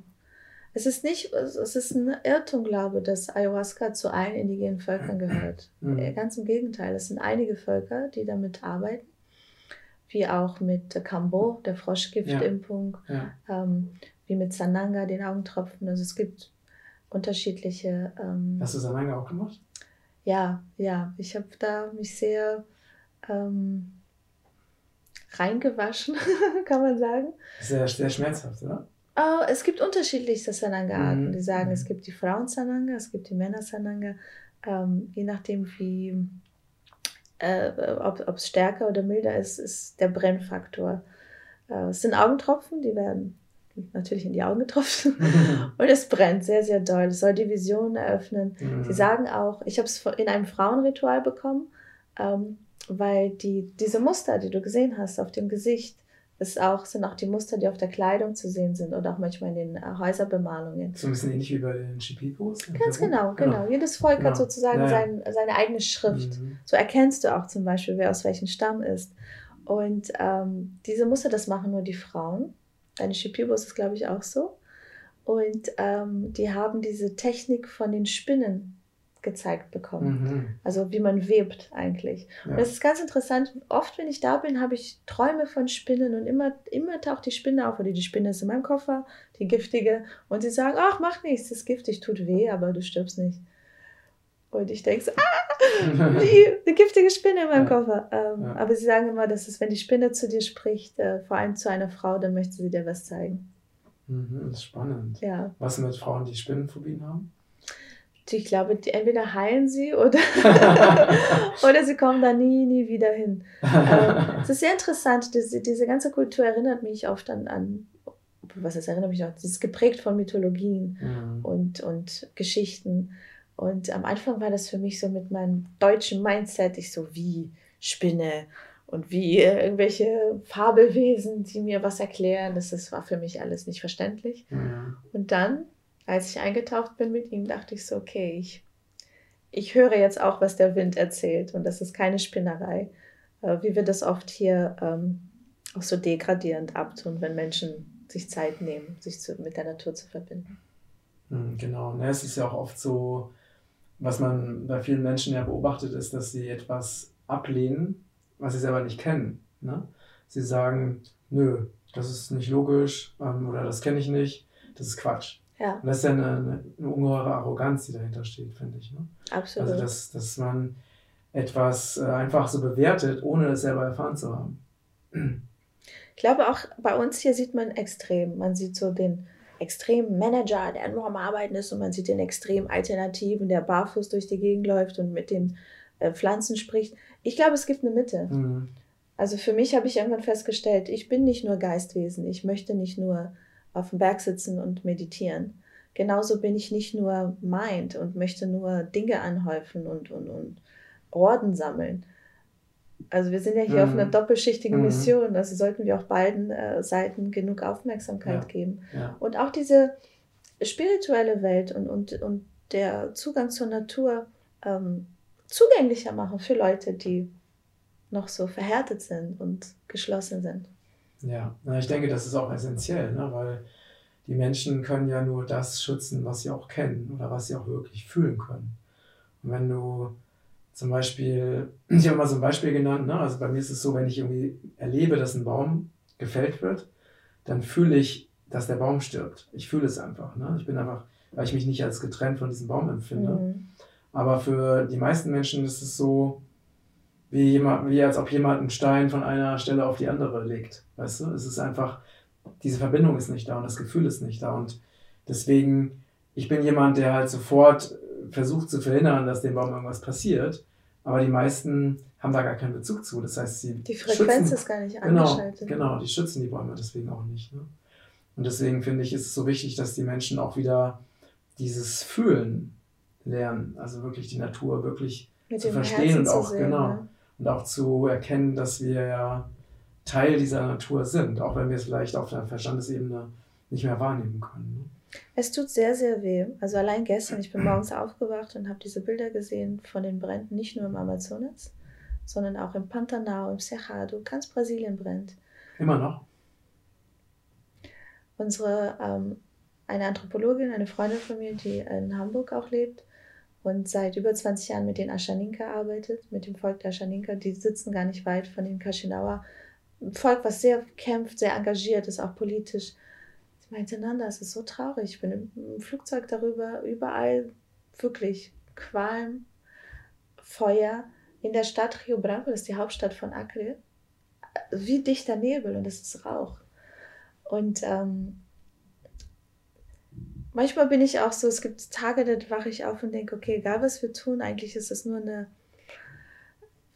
Speaker 1: Es ist nicht, es ist ein Irrtum, glaube ich, dass Ayahuasca zu allen indigenen Völkern gehört. [clears throat] Mhm. Äh, ganz im Gegenteil, es sind einige Völker, die damit arbeiten wie auch mit Kambo, der Froschgiftimpfung, ja. ja. ähm, wie mit Sananga, den Augentropfen. Also es gibt unterschiedliche. Ähm,
Speaker 2: Hast du Sananga auch gemacht?
Speaker 1: Ja, ja. Ich habe da mich sehr ähm, reingewaschen, [laughs] kann man sagen.
Speaker 2: Sehr, sehr schmerzhaft, oder?
Speaker 1: Oh, es gibt unterschiedlichste Sananga-Arten. Mhm. Die sagen, mhm. es gibt die Frauen-Sananga, es gibt die Männer-Sananga. Ähm, je nachdem, wie äh, ob es stärker oder milder ist, ist der Brennfaktor. Äh, es sind Augentropfen, die werden natürlich in die Augen getroffen [laughs] und es brennt sehr, sehr doll. Es soll die Vision eröffnen. Mhm. Sie sagen auch, ich habe es in einem Frauenritual bekommen, ähm, weil die, diese Muster, die du gesehen hast auf dem Gesicht, ist auch, sind auch die Muster, die auf der Kleidung zu sehen sind oder auch manchmal in den äh, Häuserbemalungen.
Speaker 2: So ein bisschen ähnlich wie bei den Chipipos?
Speaker 1: Ganz genau, genau, genau, Jedes Volk genau. hat sozusagen ja. Sein, seine eigene Schrift. Mhm. So erkennst du auch zum Beispiel, wer aus welchem Stamm ist. Und ähm, diese Muster, das machen nur die Frauen. Deine Chipipos ist, glaube ich, auch so. Und ähm, die haben diese Technik von den Spinnen gezeigt bekommen. Mhm. Also wie man webt eigentlich. Ja. Und das ist ganz interessant. Oft, wenn ich da bin, habe ich Träume von Spinnen und immer, immer taucht die Spinne auf oder die Spinne ist in meinem Koffer, die giftige. Und sie sagen, ach, mach nichts, das ist giftig, tut weh, aber du stirbst nicht. Und ich denke so, ah, [laughs] die, die giftige Spinne in meinem ja. Koffer. Ähm, ja. Aber sie sagen immer, dass es, wenn die Spinne zu dir spricht, äh, vor allem zu einer Frau, dann möchte sie dir was zeigen.
Speaker 2: Mhm, das ist spannend. Ja. Was mit Frauen, die Spinnenphobien haben?
Speaker 1: Ich glaube, die, entweder heilen sie oder, [laughs] oder sie kommen da nie, nie wieder hin. Ähm, [laughs] es ist sehr interessant, diese, diese ganze Kultur erinnert mich oft an, an was es erinnert mich auch, sie ist geprägt von Mythologien mhm. und, und Geschichten. Und am Anfang war das für mich so mit meinem deutschen Mindset, ich so wie Spinne und wie irgendwelche Fabelwesen, die mir was erklären. Das, das war für mich alles nicht verständlich. Mhm. Und dann als ich eingetaucht bin mit ihm, dachte ich so, okay, ich, ich höre jetzt auch, was der Wind erzählt und das ist keine Spinnerei, äh, wie wir das oft hier ähm, auch so degradierend abtun, wenn Menschen sich Zeit nehmen, sich zu, mit der Natur zu verbinden.
Speaker 2: Hm, genau, ne, es ist ja auch oft so, was man bei vielen Menschen ja beobachtet, ist, dass sie etwas ablehnen, was sie selber nicht kennen. Ne? Sie sagen, nö, das ist nicht logisch ähm, oder das kenne ich nicht, das ist Quatsch. Ja. Und das ist ja eine, eine, eine ungeheure Arroganz, die dahinter steht, finde ich. Ne? Absolut. Also, dass, dass man etwas äh, einfach so bewertet, ohne es selber erfahren zu haben.
Speaker 1: Ich glaube, auch bei uns hier sieht man extrem. Man sieht so den extremen Manager, der nur am Arbeiten ist, und man sieht den extrem Alternativen, der barfuß durch die Gegend läuft und mit den äh, Pflanzen spricht. Ich glaube, es gibt eine Mitte. Mhm. Also für mich habe ich irgendwann festgestellt, ich bin nicht nur Geistwesen. Ich möchte nicht nur auf dem Berg sitzen und meditieren. Genauso bin ich nicht nur Mind und möchte nur Dinge anhäufen und, und, und Orden sammeln. Also wir sind ja hier mhm. auf einer doppelschichtigen mhm. Mission, also sollten wir auch beiden äh, Seiten genug Aufmerksamkeit ja. geben. Ja. Und auch diese spirituelle Welt und, und, und der Zugang zur Natur ähm, zugänglicher machen für Leute, die noch so verhärtet sind und geschlossen sind.
Speaker 2: Ja, ich denke, das ist auch essentiell, ne? weil die Menschen können ja nur das schützen, was sie auch kennen oder was sie auch wirklich fühlen können. Und wenn du zum Beispiel, [clears throat] ich habe mal so ein Beispiel genannt, ne? also bei mir ist es so, wenn ich irgendwie erlebe, dass ein Baum gefällt wird, dann fühle ich, dass der Baum stirbt. Ich fühle es einfach. Ne? Ich bin einfach, weil ich mich nicht als getrennt von diesem Baum empfinde. Mhm. Aber für die meisten Menschen ist es so, wie, jemand, wie als ob jemand einen Stein von einer Stelle auf die andere legt. Weißt du? Es ist einfach, diese Verbindung ist nicht da und das Gefühl ist nicht da. Und deswegen, ich bin jemand, der halt sofort versucht zu verhindern, dass dem Baum irgendwas passiert. Aber die meisten haben da gar keinen Bezug zu. Das heißt, sie. Die Frequenz schützen, ist gar nicht genau, angeschaltet. Genau, die schützen die Bäume deswegen auch nicht. Ne? Und deswegen finde ich, ist es so wichtig, dass die Menschen auch wieder dieses Fühlen lernen. Also wirklich die Natur wirklich Mit zu verstehen Herzen und auch, sehen, genau. Ne? Und auch zu erkennen, dass wir ja Teil dieser Natur sind, auch wenn wir es vielleicht auf der Verstandesebene nicht mehr wahrnehmen können. Ne?
Speaker 1: Es tut sehr, sehr weh. Also allein gestern, ich bin morgens aufgewacht und habe diese Bilder gesehen von den Bränden, nicht nur im Amazonas, sondern auch im Pantanal, im Cerrado, ganz Brasilien brennt.
Speaker 2: Immer noch?
Speaker 1: Unsere, ähm, eine Anthropologin, eine Freundin von mir, die in Hamburg auch lebt und seit über 20 Jahren mit den Aschaninka arbeitet, mit dem Volk der Aschaninka, die sitzen gar nicht weit von den Kashinawa. Ein Volk, was sehr kämpft, sehr engagiert ist, auch politisch meinte, Nanda, es ist so traurig. Ich bin im, Flugzeug darüber, überall wirklich Qualm, Feuer. In der Stadt Rio Branco, das ist die Hauptstadt von Acre, wie dichter Nebel und es ist Rauch. Und ähm, manchmal bin ich auch so, es gibt Tage, da wache ich auf und denke, okay, egal was wir tun, eigentlich ist es nur eine,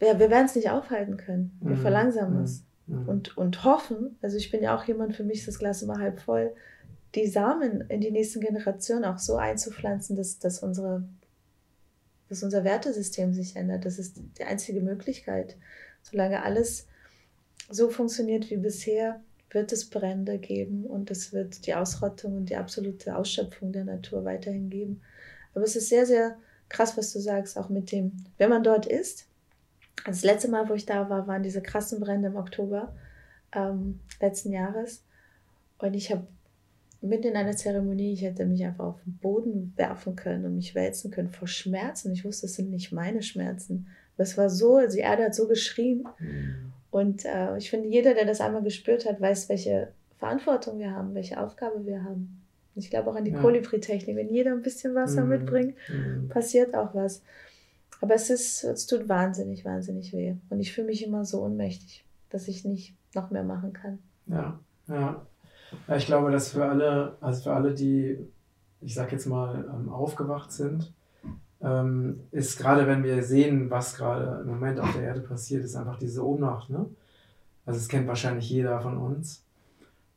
Speaker 1: ja, wir werden es nicht aufhalten können. Wir mhm. verlangsamen es. Mhm. Und, und hoffen, also ich bin ja auch jemand, für mich ist das Glas immer halb voll, die Samen in die nächsten Generationen auch so einzupflanzen, dass, dass, unsere, dass unser Wertesystem sich ändert. Das ist die einzige Möglichkeit. Solange alles so funktioniert wie bisher, wird es Brände geben und es wird die Ausrottung und die absolute Ausschöpfung der Natur weiterhin geben. Aber es ist sehr, sehr krass, was du sagst, auch mit dem, wenn man dort ist, das letzte Mal, wo ich da war, waren diese krassen Brände im Oktober ähm, letzten Jahres. Und ich habe mitten in einer Zeremonie, ich hätte mich einfach auf den Boden werfen können und mich wälzen können vor Schmerzen. Ich wusste, es sind nicht meine Schmerzen. Aber es war so, die Erde hat so geschrien. Mhm. Und äh, ich finde, jeder, der das einmal gespürt hat, weiß, welche Verantwortung wir haben, welche Aufgabe wir haben. Und ich glaube auch an die ja. Kolibri-Technik. Wenn jeder ein bisschen Wasser mhm. mitbringt, mhm. passiert auch was. Aber es ist, es tut wahnsinnig, wahnsinnig weh. Und ich fühle mich immer so ohnmächtig, dass ich nicht noch mehr machen kann.
Speaker 2: Ja, ja. ich glaube, dass für alle, also für alle, die, ich sag jetzt mal, ähm, aufgewacht sind, ähm, ist gerade, wenn wir sehen, was gerade im Moment auf der Erde passiert, ist einfach diese Ohnmacht. Ne? Also es kennt wahrscheinlich jeder von uns.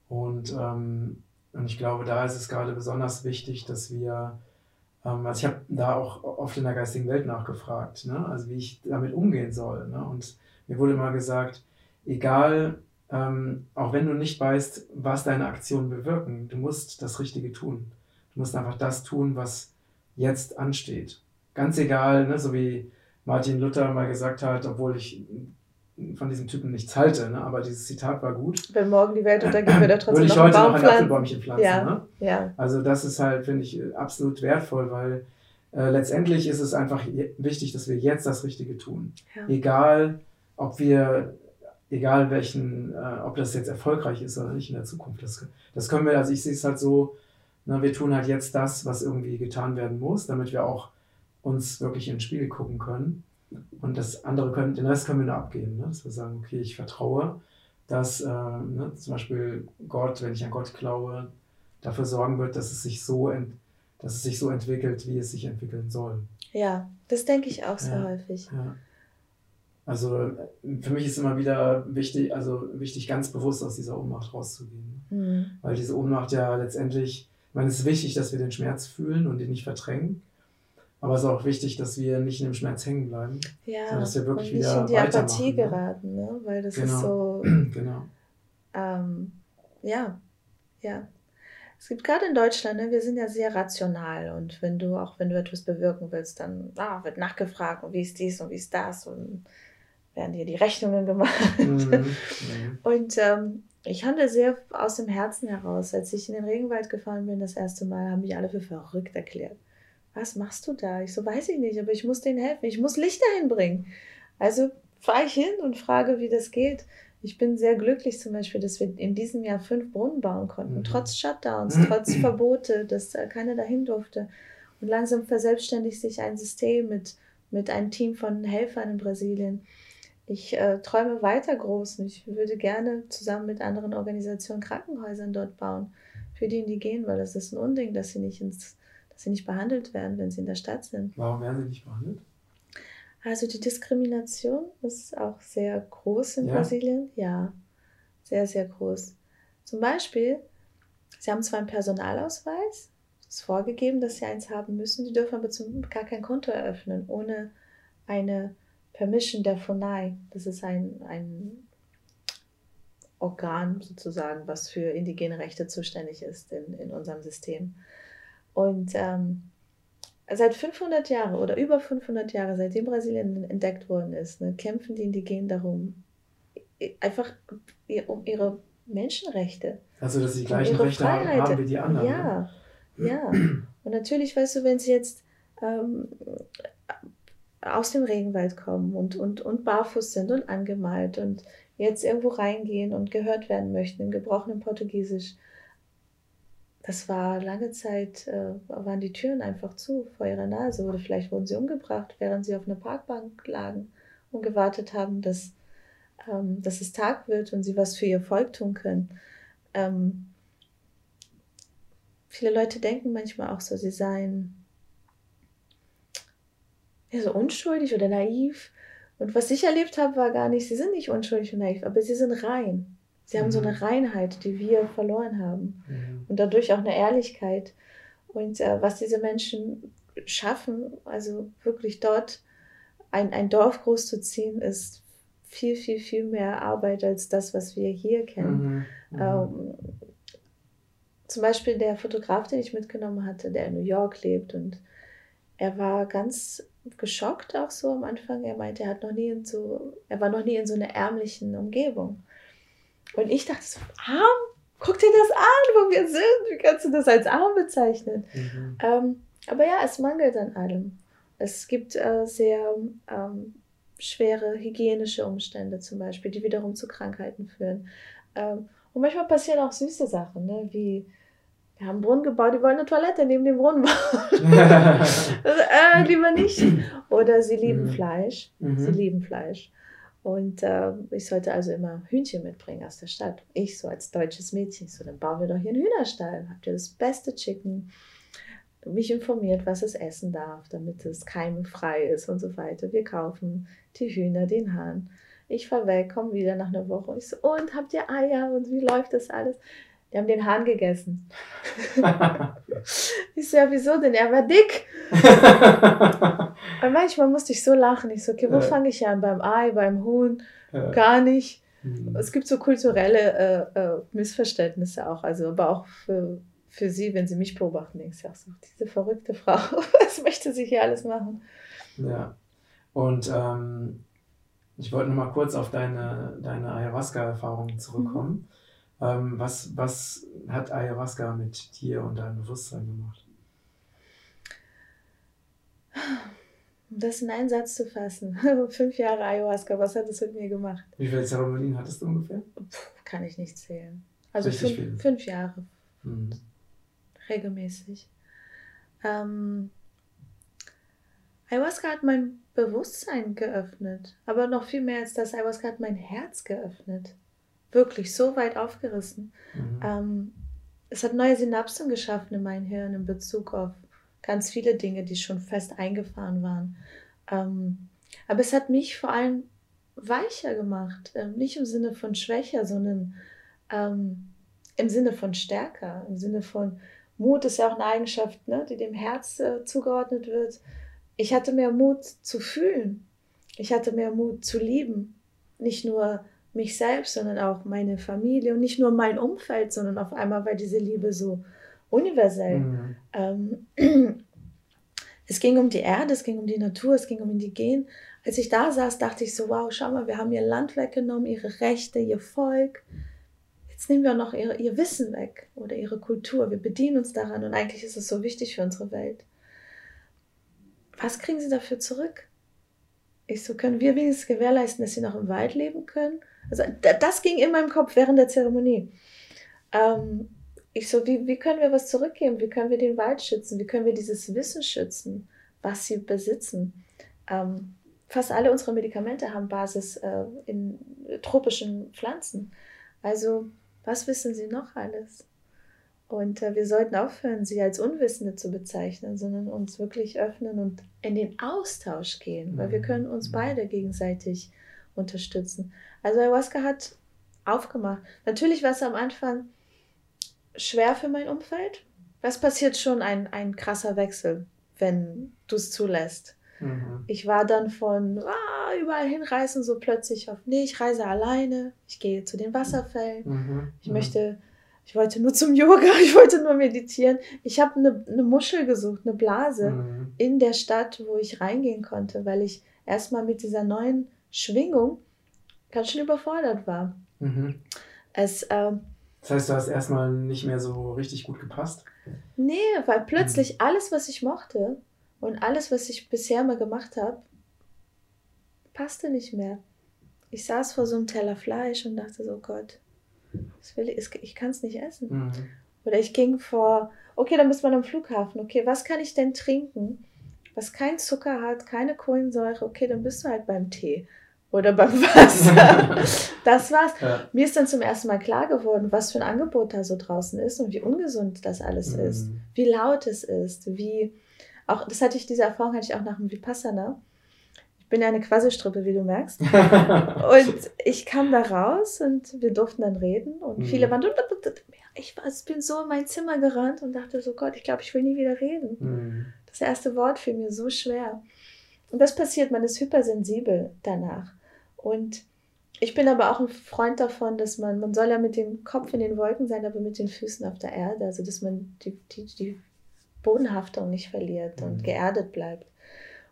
Speaker 2: Und, ähm, und ich glaube, da ist es gerade besonders wichtig, dass wir ähm, also ich habe da auch oft in der geistigen Welt nachgefragt, ne? also wie ich damit umgehen soll. Ne? Und mir wurde immer gesagt, egal, ähm, auch wenn du nicht weißt, was deine Aktionen bewirken, du musst das Richtige tun. Du musst einfach das tun, was jetzt ansteht. Ganz egal, ne? so wie Martin Luther mal gesagt hat, obwohl ich von diesem Typen nichts halte, ne? aber dieses Zitat war gut. Wenn morgen die Welt untergeht, wird er trotzdem Würde ich noch heute noch ein Apfelbäumchen pflanzen. Ja, ne? ja. Also das ist halt, finde ich, absolut wertvoll, weil äh, letztendlich ist es einfach wichtig, dass wir jetzt das Richtige tun. Ja. Egal, ob wir, egal welchen, äh, ob das jetzt erfolgreich ist oder nicht in der Zukunft. Das, das können wir, also ich sehe es halt so, ne, wir tun halt jetzt das, was irgendwie getan werden muss, damit wir auch uns wirklich ins Spiel gucken können. Und das andere können, den Rest können wir nur abgeben. Ne? Dass wir sagen, okay, ich vertraue, dass äh, ne, zum Beispiel Gott, wenn ich an Gott glaube, dafür sorgen wird, dass es sich so, dass es sich so entwickelt, wie es sich entwickeln soll.
Speaker 1: Ja, das denke ich auch sehr ja, häufig.
Speaker 2: Ja. Also für mich ist immer wieder wichtig, also wichtig, ganz bewusst aus dieser Ohnmacht rauszugehen. Mhm. Weil diese Ohnmacht ja letztendlich, ich meine, es ist wichtig, dass wir den Schmerz fühlen und ihn nicht verdrängen. Aber es ist auch wichtig, dass wir nicht in dem Schmerz hängen bleiben. Ja, dass wir wirklich und nicht wieder in die Apathie
Speaker 1: ne? geraten, ne? weil das genau. ist so. [clears throat] genau. Ähm, ja, ja. Es gibt gerade in Deutschland, ne, wir sind ja sehr rational und wenn du, auch wenn du etwas bewirken willst, dann ah, wird nachgefragt, und wie ist dies und wie ist das und werden dir die Rechnungen gemacht. Mhm, [laughs] mhm. Und ähm, ich handle sehr aus dem Herzen heraus. Als ich in den Regenwald gefahren bin, das erste Mal, haben mich alle für verrückt erklärt was machst du da? Ich so, weiß ich nicht, aber ich muss denen helfen. Ich muss Licht dahin bringen. Also fahre ich hin und frage, wie das geht. Ich bin sehr glücklich zum Beispiel, dass wir in diesem Jahr fünf Brunnen bauen konnten, mhm. trotz Shutdowns, trotz [clears throat] Verbote, dass keiner dahin durfte. Und langsam verselbstständigt sich ein System mit, mit einem Team von Helfern in Brasilien. Ich äh, träume weiter groß und ich würde gerne zusammen mit anderen Organisationen Krankenhäusern dort bauen für die Indigenen, weil es ist ein Unding, dass sie nicht ins, dass sie nicht behandelt werden, wenn sie in der Stadt sind.
Speaker 2: Warum werden sie nicht behandelt?
Speaker 1: Also die Diskrimination ist auch sehr groß in ja. Brasilien. Ja, sehr, sehr groß. Zum Beispiel, sie haben zwar einen Personalausweis, es ist vorgegeben, dass sie eins haben müssen, die dürfen aber zum, gar kein Konto eröffnen, ohne eine Permission der FUNAI. Das ist ein, ein Organ sozusagen, was für indigene Rechte zuständig ist in, in unserem System. Und ähm, seit 500 Jahren oder über 500 Jahre, seitdem Brasilien entdeckt worden ist, ne, kämpfen die Indigenen darum, einfach um ihre Menschenrechte. Also, dass sie die gleichen Rechte Freiheit. haben wie die anderen. Ja, ne? ja. Und natürlich, weißt du, wenn sie jetzt ähm, aus dem Regenwald kommen und, und, und barfuß sind und angemalt und jetzt irgendwo reingehen und gehört werden möchten im gebrochenen Portugiesisch, das war lange Zeit, äh, waren die Türen einfach zu vor ihrer Nase oder vielleicht wurden sie umgebracht, während sie auf einer Parkbank lagen und gewartet haben, dass, ähm, dass es Tag wird und sie was für ihr Volk tun können. Ähm, viele Leute denken manchmal auch so, sie seien ja, so unschuldig oder naiv. Und was ich erlebt habe, war gar nicht, sie sind nicht unschuldig und naiv, aber sie sind rein. Sie mhm. haben so eine mhm. Reinheit, die wir verloren haben. Mhm. Und dadurch auch eine Ehrlichkeit. Und äh, was diese Menschen schaffen, also wirklich dort ein, ein Dorf groß zu ziehen, ist viel, viel, viel mehr Arbeit als das, was wir hier kennen. Mhm. mhm. Ähm, zum Beispiel der Fotograf, den ich mitgenommen hatte, der in New York lebt und er war ganz geschockt auch so am Anfang. Er meinte, er hat noch nie in so, er war noch nie in so einer ärmlichen Umgebung. Und ich dachte so, arm? Guck dir das an, wo wir sind. Wie kannst du das als arm bezeichnen? Mhm. Ähm, aber ja, es mangelt an allem. Es gibt äh, sehr ähm, schwere hygienische Umstände zum Beispiel, die wiederum zu Krankheiten führen. Ähm, und manchmal passieren auch süße Sachen, ne? wie wir haben einen Brunnen gebaut, die wollen eine Toilette neben dem Brunnen bauen. also, [laughs] [laughs] äh, lieber nicht. Oder sie lieben mhm. Fleisch. Mhm. Sie lieben Fleisch. Und äh, ich sollte also immer Hühnchen mitbringen aus der Stadt. Ich so als deutsches Mädchen, so dann bauen wir doch hier einen Hühnerstall. Habt ihr das beste Chicken? Mich informiert, was es essen darf, damit es keimfrei ist und so weiter. Wir kaufen die Hühner, den Hahn. Ich fahre weg, komme wieder nach einer Woche. Und ich so, und habt ihr Eier und wie läuft das alles? Die haben den Hahn gegessen. [laughs] ich so, ja, wieso denn? Er war dick. [laughs] Und manchmal musste ich so lachen. Ich so, okay, wo ja. fange ich an? Beim Ei, beim Huhn? Ja. Gar nicht. Mhm. Es gibt so kulturelle äh, äh, Missverständnisse auch. Also, aber auch für, für sie, wenn sie mich beobachten, denke ich auch so, diese verrückte Frau, [laughs] was möchte sie hier alles machen?
Speaker 2: Ja. Und ähm, ich wollte noch mal kurz auf deine, deine Ayahuasca-Erfahrungen zurückkommen. Mhm. Ähm, was, was hat Ayahuasca mit dir und deinem Bewusstsein gemacht?
Speaker 1: Um das in einen Satz zu fassen. [laughs] Fünf Jahre Ayahuasca, was hat das mit mir gemacht?
Speaker 2: Wie viele Zeremonien hattest du ungefähr?
Speaker 1: Puh, kann ich nicht zählen. Also fünf, fünf, Jahre. Mhm. Regelmäßig. Ähm, Ayahuasca hat mein Bewusstsein geöffnet. Aber noch viel mehr als das, Ayahuasca hat mein Herz geöffnet wirklich so weit aufgerissen. Mhm. Ähm, es hat neue Synapsen geschaffen in meinem Hirn in Bezug auf ganz viele Dinge, die schon fest eingefahren waren. Ähm, aber es hat mich vor allem weicher gemacht. Ähm, nicht im Sinne von schwächer, sondern ähm, im Sinne von stärker, im Sinne von Mut ist ja auch eine Eigenschaft, ne, die dem Herz äh, zugeordnet wird. Ich hatte mehr Mut zu fühlen. Ich hatte mehr Mut zu lieben. Nicht nur mich selbst, sondern auch meine Familie und nicht nur mein Umfeld, sondern auf einmal war diese Liebe so universell. Mhm. Ähm, es ging um die Erde, es ging um die Natur, es ging um Indigen. Als ich da saß, dachte ich so, wow, schau mal, wir haben ihr Land weggenommen, ihre Rechte, ihr Volk. Jetzt nehmen wir auch noch ihre, ihr Wissen weg oder ihre Kultur. Wir bedienen uns daran und eigentlich ist es so wichtig für unsere Welt. Was kriegen sie dafür zurück? Ich so, können wir wenigstens gewährleisten, dass sie noch im Wald leben können? Also das ging in meinem Kopf während der Zeremonie. Ähm, ich so, wie, wie können wir was zurückgeben? Wie können wir den Wald schützen? Wie können wir dieses Wissen schützen, was sie besitzen? Ähm, fast alle unsere Medikamente haben Basis äh, in tropischen Pflanzen. Also, was wissen Sie noch alles? Und äh, wir sollten aufhören, sie als Unwissende zu bezeichnen, sondern uns wirklich öffnen und in den Austausch gehen, weil wir können uns mhm. beide gegenseitig unterstützen. Also Ayahuasca hat aufgemacht. Natürlich war es am Anfang schwer für mein Umfeld. Was passiert schon ein, ein krasser Wechsel, wenn du es zulässt? Mhm. Ich war dann von ah, überall hinreisen, so plötzlich auf, nee, ich reise alleine, ich gehe zu den Wasserfällen, mhm. ich mhm. möchte ich wollte nur zum Yoga, [laughs] ich wollte nur meditieren. Ich habe eine, eine Muschel gesucht, eine Blase mhm. in der Stadt, wo ich reingehen konnte, weil ich erstmal mit dieser neuen Schwingung ganz schön überfordert war. Mhm.
Speaker 2: Es, ähm, das heißt, du hast erstmal nicht mehr so richtig gut gepasst?
Speaker 1: Nee, weil plötzlich mhm. alles, was ich mochte und alles, was ich bisher mal gemacht habe, passte nicht mehr. Ich saß vor so einem Teller Fleisch und dachte so, oh Gott, das will ich, ich kann es nicht essen. Mhm. Oder ich ging vor, okay, dann bist man am Flughafen. Okay, was kann ich denn trinken, was kein Zucker hat, keine Kohlensäure? Okay, dann bist du halt beim Tee oder beim Wasser. [laughs] das war's. Ja. Mir ist dann zum ersten Mal klar geworden, was für ein Angebot da so draußen ist und wie ungesund das alles mhm. ist, wie laut es ist, wie auch das hatte ich diese Erfahrung hatte ich auch nach dem Vipassana bin ja eine Quasselstrippe, wie du merkst. [laughs] und ich kam da raus und wir durften dann reden und mhm. viele waren, ich bin so in mein Zimmer gerannt und dachte so, Gott, ich glaube, ich will nie wieder reden. Mhm. Das erste Wort fiel mir so schwer. Und das passiert, man ist hypersensibel danach. Und ich bin aber auch ein Freund davon, dass man, man soll ja mit dem Kopf in den Wolken sein, aber mit den Füßen auf der Erde, also dass man die, die, die Bodenhaftung nicht verliert mhm. und geerdet bleibt.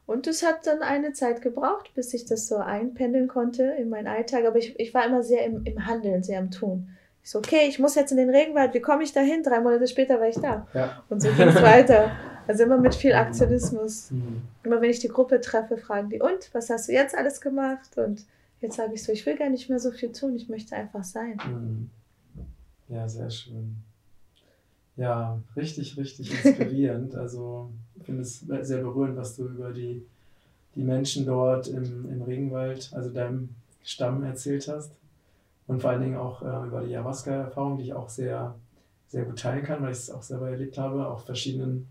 Speaker 1: Und es hat dann eine Zeit gebraucht, bis ich das so einpendeln konnte in meinen Alltag. Aber ich, ich war immer sehr im, im Handeln, sehr im Tun. Ich so, okay, ich muss jetzt in den Regenwald, wie komme ich da hin? Drei Monate später war ich da. Ja. Und so ging es [laughs] weiter. Also immer mit viel Aktionismus. Mhm. Immer wenn ich die Gruppe treffe, fragen die, und, was hast du jetzt alles gemacht? Und jetzt sage ich so, ich will gar nicht mehr so viel tun, ich möchte einfach sein. Mhm.
Speaker 2: Ja, sehr schön. Ja, richtig, richtig inspirierend. [laughs] Also ich finde es sehr berührend, was du über die, die Menschen dort im, im Regenwald, also deinem Stamm erzählt hast. Und vor allen Dingen auch äh, über die Ayahuasca-Erfahrung, die ich auch sehr, sehr gut teilen kann, weil ich es auch selber erlebt habe, auf verschiedenen,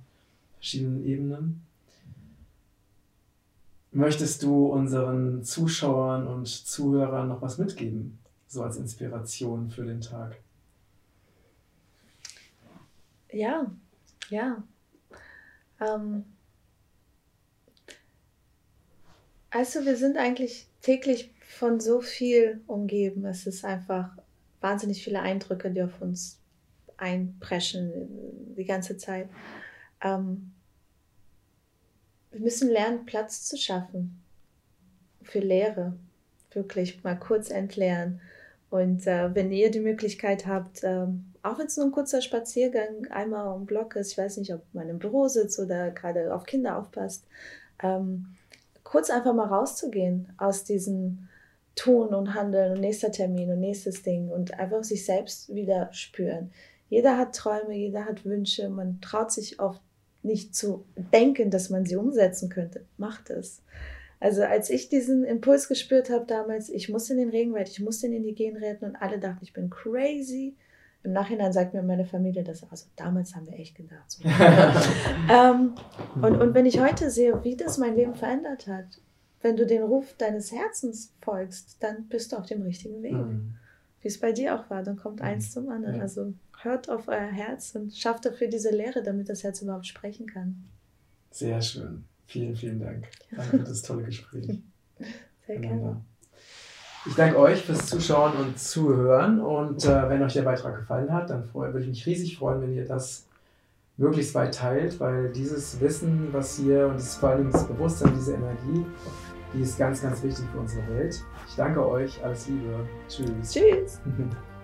Speaker 2: verschiedenen Ebenen. Möchtest du unseren Zuschauern und Zuhörern noch was mitgeben, so als Inspiration für den Tag?
Speaker 1: Ja, ja. Ähm, also wir sind eigentlich täglich von so viel umgeben. Es ist einfach wahnsinnig viele Eindrücke, die auf uns einpreschen die ganze Zeit. Ähm, wir müssen lernen, Platz zu schaffen für Lehre. Wirklich mal kurz entleeren. Und äh, wenn ihr die Möglichkeit habt, ähm, auch wenn es nur ein kurzer Spaziergang einmal um Block ist, ich weiß nicht, ob man im Büro sitzt oder gerade auf Kinder aufpasst, ähm, kurz einfach mal rauszugehen aus diesem Tun und Handeln und nächster Termin und nächstes Ding und einfach sich selbst wieder spüren. Jeder hat Träume, jeder hat Wünsche, man traut sich oft nicht zu denken, dass man sie umsetzen könnte. Macht es. Also als ich diesen Impuls gespürt habe damals, ich muss in den Regenwald, ich muss den Indigenen retten und alle dachten, ich bin crazy. Im Nachhinein sagt mir meine Familie das, also damals haben wir echt gedacht. So. [laughs] ähm, und, und wenn ich heute sehe, wie das mein Leben verändert hat, wenn du den Ruf deines Herzens folgst, dann bist du auf dem richtigen Weg. Mhm. Wie es bei dir auch war, dann kommt eins zum anderen. Ja. Also hört auf euer Herz und schafft dafür diese Lehre, damit das Herz überhaupt sprechen kann.
Speaker 2: Sehr schön. Vielen, vielen Dank. Danke für das tolle Gespräch. [laughs] Sehr gerne. Ich danke euch fürs Zuschauen und Zuhören. Und äh, wenn euch der Beitrag gefallen hat, dann würde ich mich riesig freuen, wenn ihr das möglichst weit teilt, weil dieses Wissen, was hier und vor allem das Bewusstsein, diese Energie, die ist ganz, ganz wichtig für unsere Welt. Ich danke euch. Alles Liebe. Tschüss. Tschüss. [laughs]